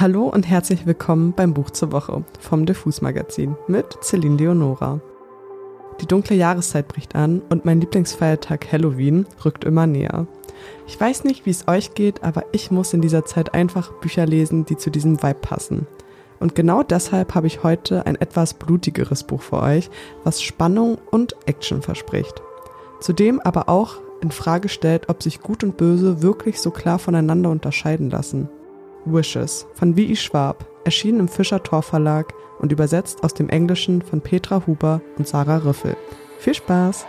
Hallo und herzlich willkommen beim Buch zur Woche vom Diffus Magazin mit Celine Leonora. Die dunkle Jahreszeit bricht an und mein Lieblingsfeiertag Halloween rückt immer näher. Ich weiß nicht, wie es euch geht, aber ich muss in dieser Zeit einfach Bücher lesen, die zu diesem Vibe passen. Und genau deshalb habe ich heute ein etwas blutigeres Buch für euch, was Spannung und Action verspricht. Zudem aber auch in Frage stellt, ob sich Gut und Böse wirklich so klar voneinander unterscheiden lassen. Wishes von W.I. Schwab, erschienen im Fischer Tor Verlag und übersetzt aus dem Englischen von Petra Huber und Sarah Riffel. Viel Spaß!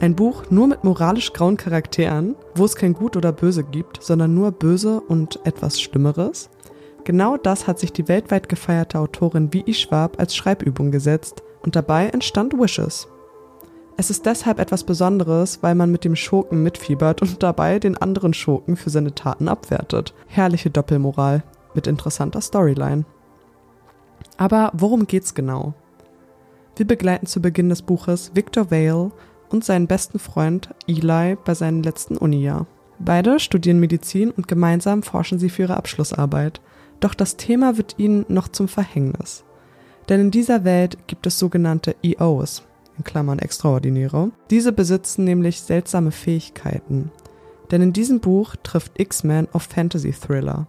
Ein Buch nur mit moralisch grauen Charakteren, wo es kein Gut oder Böse gibt, sondern nur Böse und etwas Schlimmeres. Genau das hat sich die weltweit gefeierte Autorin W.I. Schwab als Schreibübung gesetzt und dabei entstand Wishes. Es ist deshalb etwas Besonderes, weil man mit dem Schurken mitfiebert und dabei den anderen Schurken für seine Taten abwertet. Herrliche Doppelmoral mit interessanter Storyline. Aber worum geht's genau? Wir begleiten zu Beginn des Buches Victor Vale und seinen besten Freund Eli bei seinem letzten Uni-Jahr. Beide studieren Medizin und gemeinsam forschen sie für ihre Abschlussarbeit. Doch das Thema wird ihnen noch zum Verhängnis. Denn in dieser Welt gibt es sogenannte EOs, in Klammern Extraordinäre. Diese besitzen nämlich seltsame Fähigkeiten. Denn in diesem Buch trifft X-Men auf Fantasy-Thriller.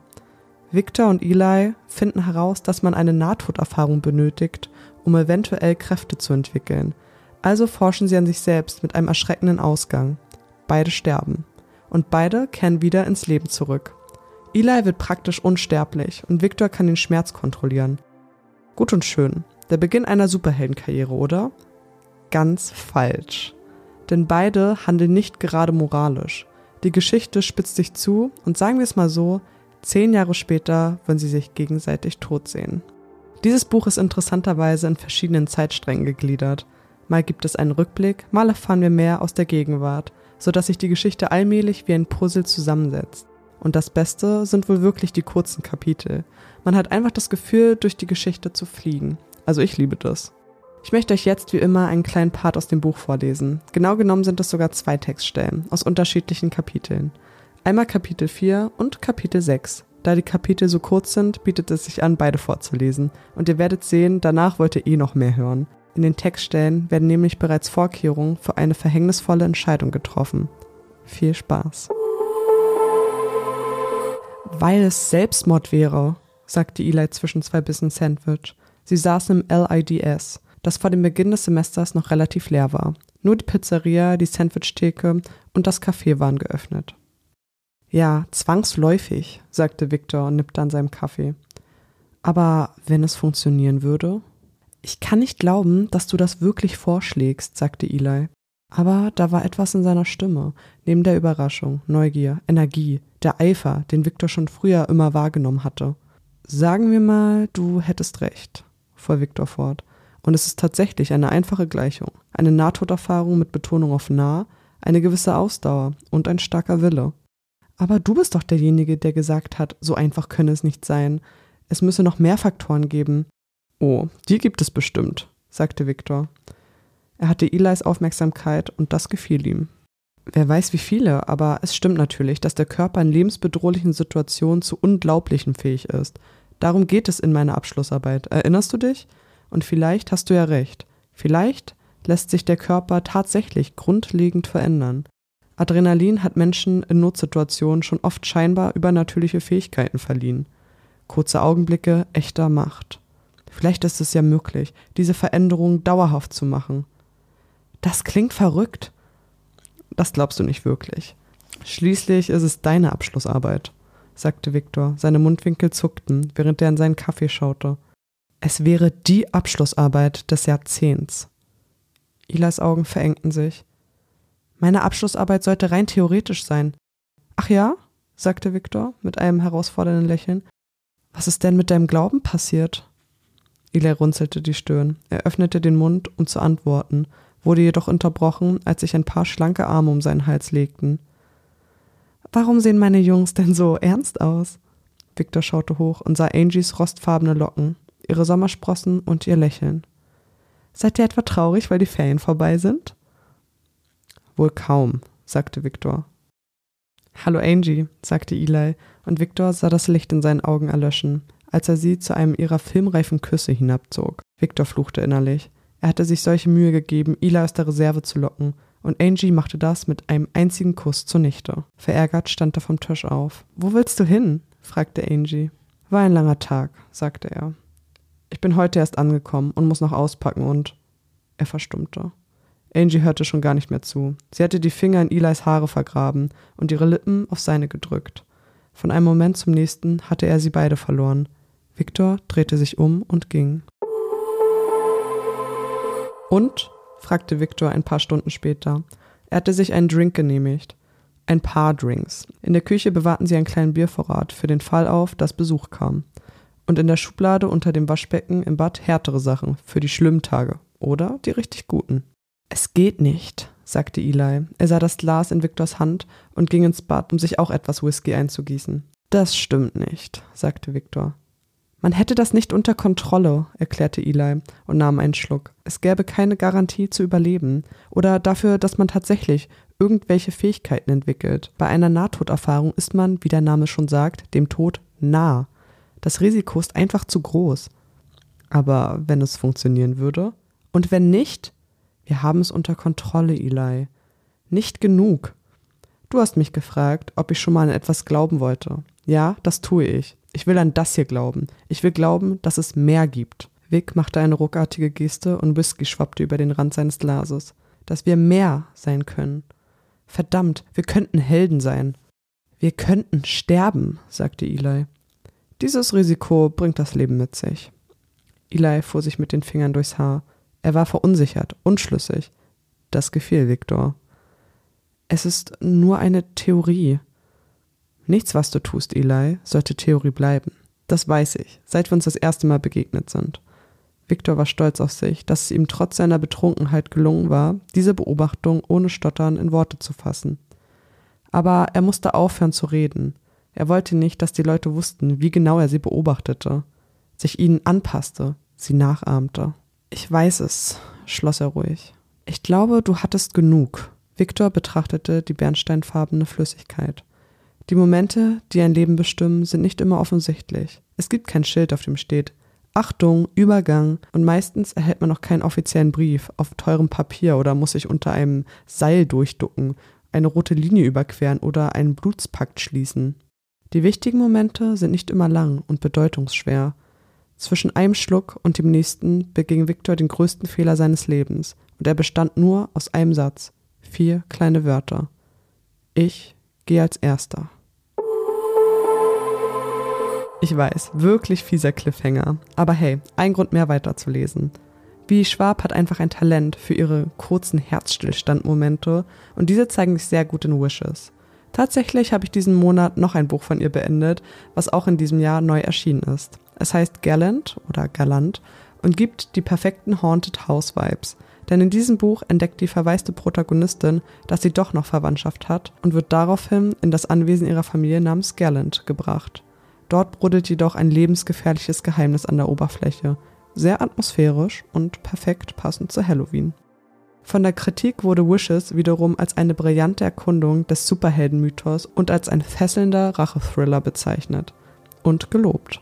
Victor und Eli finden heraus, dass man eine Nahtoderfahrung benötigt, um eventuell Kräfte zu entwickeln. Also forschen sie an sich selbst mit einem erschreckenden Ausgang. Beide sterben. Und beide kehren wieder ins Leben zurück. Eli wird praktisch unsterblich und Victor kann den Schmerz kontrollieren. Gut und schön. Der Beginn einer Superheldenkarriere, oder? Ganz falsch. Denn beide handeln nicht gerade moralisch. Die Geschichte spitzt sich zu und sagen wir es mal so, zehn Jahre später wollen sie sich gegenseitig tot sehen. Dieses Buch ist interessanterweise in verschiedenen Zeitsträngen gegliedert. Mal gibt es einen Rückblick, mal erfahren wir mehr aus der Gegenwart, sodass sich die Geschichte allmählich wie ein Puzzle zusammensetzt. Und das Beste sind wohl wirklich die kurzen Kapitel. Man hat einfach das Gefühl, durch die Geschichte zu fliegen. Also ich liebe das. Ich möchte euch jetzt wie immer einen kleinen Part aus dem Buch vorlesen. Genau genommen sind es sogar zwei Textstellen aus unterschiedlichen Kapiteln. Einmal Kapitel 4 und Kapitel 6. Da die Kapitel so kurz sind, bietet es sich an, beide vorzulesen. Und ihr werdet sehen, danach wollt ihr eh noch mehr hören. In den Textstellen werden nämlich bereits Vorkehrungen für eine verhängnisvolle Entscheidung getroffen. Viel Spaß. Weil es Selbstmord wäre, sagte Eli zwischen zwei Bissen Sandwich. Sie saßen im LIDS, das vor dem Beginn des Semesters noch relativ leer war. Nur die Pizzeria, die Sandwichtheke und das Café waren geöffnet. Ja, zwangsläufig, sagte Victor und nippte an seinem Kaffee. Aber wenn es funktionieren würde? Ich kann nicht glauben, dass du das wirklich vorschlägst, sagte Eli. Aber da war etwas in seiner Stimme, neben der Überraschung, Neugier, Energie, der Eifer, den Victor schon früher immer wahrgenommen hatte. Sagen wir mal, du hättest recht, fuhr Victor fort. Und es ist tatsächlich eine einfache Gleichung. Eine Nahtoderfahrung mit Betonung auf nah, eine gewisse Ausdauer und ein starker Wille. Aber du bist doch derjenige, der gesagt hat, so einfach könne es nicht sein. Es müsse noch mehr Faktoren geben. Oh, die gibt es bestimmt, sagte Victor. Er hatte Elis Aufmerksamkeit und das gefiel ihm. Wer weiß wie viele, aber es stimmt natürlich, dass der Körper in lebensbedrohlichen Situationen zu Unglaublichem fähig ist. Darum geht es in meiner Abschlussarbeit. Erinnerst du dich? Und vielleicht hast du ja recht. Vielleicht lässt sich der Körper tatsächlich grundlegend verändern. Adrenalin hat Menschen in Notsituationen schon oft scheinbar übernatürliche Fähigkeiten verliehen. Kurze Augenblicke echter Macht. Vielleicht ist es ja möglich, diese Veränderung dauerhaft zu machen. Das klingt verrückt. Das glaubst du nicht wirklich. Schließlich ist es deine Abschlussarbeit, sagte Viktor. Seine Mundwinkel zuckten, während er in seinen Kaffee schaute. Es wäre die Abschlussarbeit des Jahrzehnts. Ilas Augen verengten sich. Meine Abschlussarbeit sollte rein theoretisch sein. Ach ja? sagte Viktor mit einem herausfordernden Lächeln. Was ist denn mit deinem Glauben passiert? Eli runzelte die Stirn. Er öffnete den Mund, um zu antworten, wurde jedoch unterbrochen, als sich ein paar schlanke Arme um seinen Hals legten. Warum sehen meine Jungs denn so ernst aus? Victor schaute hoch und sah Angies rostfarbene Locken, ihre Sommersprossen und ihr Lächeln. Seid ihr etwa traurig, weil die Ferien vorbei sind? Wohl kaum, sagte Victor. Hallo Angie, sagte Eli, und Victor sah das Licht in seinen Augen erlöschen, als er sie zu einem ihrer filmreifen Küsse hinabzog. Victor fluchte innerlich. Er hatte sich solche Mühe gegeben, Eli aus der Reserve zu locken, und Angie machte das mit einem einzigen Kuss zunichte. Verärgert stand er vom Tisch auf. Wo willst du hin? fragte Angie. War ein langer Tag, sagte er. Ich bin heute erst angekommen und muss noch auspacken und. Er verstummte. Angie hörte schon gar nicht mehr zu. Sie hatte die Finger in Elis Haare vergraben und ihre Lippen auf seine gedrückt. Von einem Moment zum nächsten hatte er sie beide verloren. Victor drehte sich um und ging. Und? fragte Victor ein paar Stunden später. Er hatte sich einen Drink genehmigt. Ein paar Drinks. In der Küche bewahrten sie einen kleinen Biervorrat für den Fall auf, dass Besuch kam. Und in der Schublade unter dem Waschbecken im Bad härtere Sachen für die schlimmen Tage oder die richtig guten. Es geht nicht, sagte Eli. Er sah das Glas in Victors Hand und ging ins Bad, um sich auch etwas Whisky einzugießen. Das stimmt nicht, sagte Victor. Man hätte das nicht unter Kontrolle, erklärte Eli und nahm einen Schluck. Es gäbe keine Garantie zu überleben oder dafür, dass man tatsächlich irgendwelche Fähigkeiten entwickelt. Bei einer Nahtoderfahrung ist man, wie der Name schon sagt, dem Tod nah. Das Risiko ist einfach zu groß. Aber wenn es funktionieren würde? Und wenn nicht? Wir haben es unter Kontrolle, Eli. Nicht genug. Du hast mich gefragt, ob ich schon mal an etwas glauben wollte. Ja, das tue ich. Ich will an das hier glauben. Ich will glauben, dass es mehr gibt. Vic machte eine ruckartige Geste und Whisky schwappte über den Rand seines Glases. Dass wir mehr sein können. Verdammt, wir könnten Helden sein. Wir könnten sterben, sagte Eli. Dieses Risiko bringt das Leben mit sich. Eli fuhr sich mit den Fingern durchs Haar. Er war verunsichert, unschlüssig. Das gefiel Viktor. Es ist nur eine Theorie. Nichts, was du tust, Eli, sollte Theorie bleiben. Das weiß ich, seit wir uns das erste Mal begegnet sind. Viktor war stolz auf sich, dass es ihm trotz seiner Betrunkenheit gelungen war, diese Beobachtung ohne Stottern in Worte zu fassen. Aber er musste aufhören zu reden. Er wollte nicht, dass die Leute wussten, wie genau er sie beobachtete, sich ihnen anpasste, sie nachahmte. Ich weiß es, schloss er ruhig. Ich glaube, du hattest genug. Viktor betrachtete die bernsteinfarbene Flüssigkeit. Die Momente, die ein Leben bestimmen, sind nicht immer offensichtlich. Es gibt kein Schild, auf dem steht Achtung, Übergang und meistens erhält man noch keinen offiziellen Brief auf teurem Papier oder muss sich unter einem Seil durchducken, eine rote Linie überqueren oder einen Blutspakt schließen. Die wichtigen Momente sind nicht immer lang und bedeutungsschwer. Zwischen einem Schluck und dem nächsten beging Viktor den größten Fehler seines Lebens, und er bestand nur aus einem Satz, vier kleine Wörter. Ich gehe als Erster. Ich weiß, wirklich fieser Cliffhanger. Aber hey, ein Grund mehr weiterzulesen. Wie Schwab hat einfach ein Talent für ihre kurzen Herzstillstandmomente und diese zeigen sich sehr gut in Wishes. Tatsächlich habe ich diesen Monat noch ein Buch von ihr beendet, was auch in diesem Jahr neu erschienen ist. Es heißt Gallant oder Galant und gibt die perfekten Haunted House Vibes. Denn in diesem Buch entdeckt die verwaiste Protagonistin, dass sie doch noch Verwandtschaft hat und wird daraufhin in das Anwesen ihrer Familie namens Gallant gebracht. Dort brodelt jedoch ein lebensgefährliches Geheimnis an der Oberfläche. Sehr atmosphärisch und perfekt passend zu Halloween. Von der Kritik wurde Wishes wiederum als eine brillante Erkundung des Superheldenmythos und als ein fesselnder Rachethriller bezeichnet und gelobt.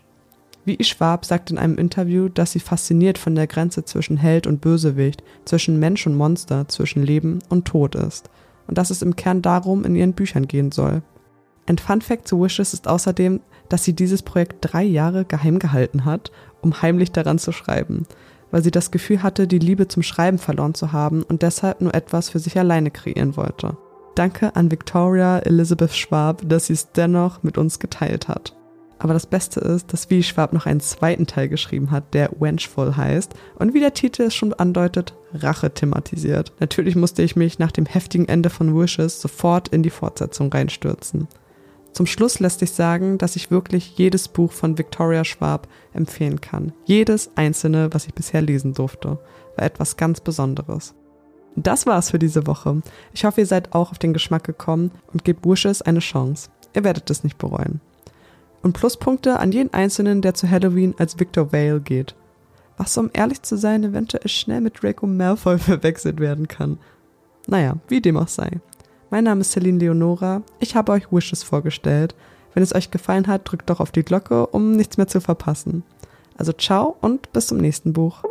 Wie Schwab sagt in einem Interview, dass sie fasziniert von der Grenze zwischen Held und Bösewicht, zwischen Mensch und Monster, zwischen Leben und Tod ist und dass es im Kern darum in ihren Büchern gehen soll. Ein Fun Fact zu Wishes ist außerdem, dass sie dieses Projekt drei Jahre geheim gehalten hat, um heimlich daran zu schreiben, weil sie das Gefühl hatte, die Liebe zum Schreiben verloren zu haben und deshalb nur etwas für sich alleine kreieren wollte. Danke an Victoria Elizabeth Schwab, dass sie es dennoch mit uns geteilt hat. Aber das Beste ist, dass Wie Schwab noch einen zweiten Teil geschrieben hat, der Wenchful heißt und wie der Titel es schon andeutet, Rache thematisiert. Natürlich musste ich mich nach dem heftigen Ende von Wishes sofort in die Fortsetzung reinstürzen. Zum Schluss lässt sich sagen, dass ich wirklich jedes Buch von Victoria Schwab empfehlen kann. Jedes einzelne, was ich bisher lesen durfte, war etwas ganz Besonderes. Das war's für diese Woche. Ich hoffe, ihr seid auch auf den Geschmack gekommen und gebt Wishes eine Chance. Ihr werdet es nicht bereuen und Pluspunkte an jeden Einzelnen, der zu Halloween als Victor Vale geht. was um ehrlich zu sein eventuell schnell mit Draco Malfoy verwechselt werden kann. Naja, wie dem auch sei. Mein Name ist Celine Leonora, ich habe euch Wishes vorgestellt. Wenn es euch gefallen hat, drückt doch auf die Glocke, um nichts mehr zu verpassen. Also ciao und bis zum nächsten Buch.